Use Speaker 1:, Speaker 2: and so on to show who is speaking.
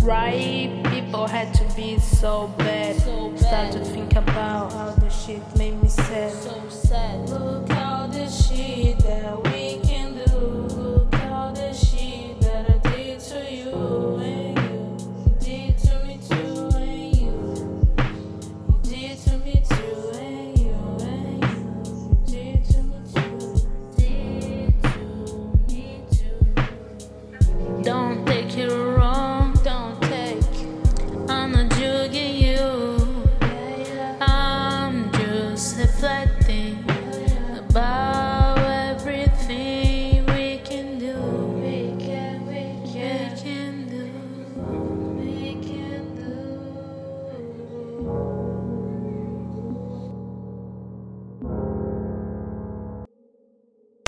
Speaker 1: Right people had to be so bad. So bad. Start to think about how the shit made me sad. So sad. Look all the shit that we can do. Look all the shit that I did to you and you. Did to me too and you. Did to me too and you and you. Did to me too. Did to me too. Don't you.